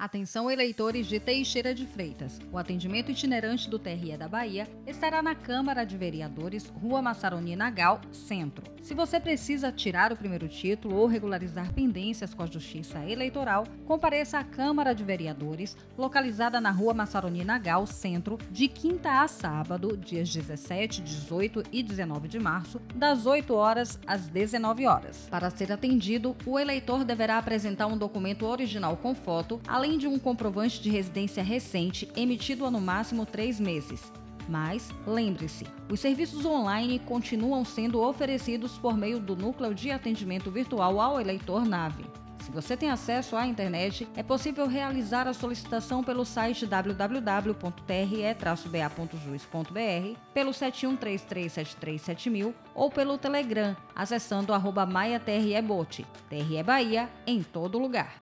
Atenção eleitores de Teixeira de Freitas. O atendimento itinerante do TRE da Bahia estará na Câmara de Vereadores, Rua Massaroni Nagal, Centro. Se você precisa tirar o primeiro título ou regularizar pendências com a Justiça Eleitoral, compareça à Câmara de Vereadores, localizada na Rua Massaroni Nagal, Centro, de quinta a sábado, dias 17, 18 e 19 de março, das 8 horas às 19 horas. Para ser atendido, o eleitor deverá apresentar um documento original com foto, além de um comprovante de residência recente emitido há no máximo três meses. Mas, lembre-se, os serviços online continuam sendo oferecidos por meio do Núcleo de Atendimento Virtual ao Eleitor NAVE. Se você tem acesso à internet, é possível realizar a solicitação pelo site www.tre-ba.jus.br, pelo 7133737000 ou pelo Telegram, acessando arroba MaiaTREBot. TRE Bahia em todo lugar.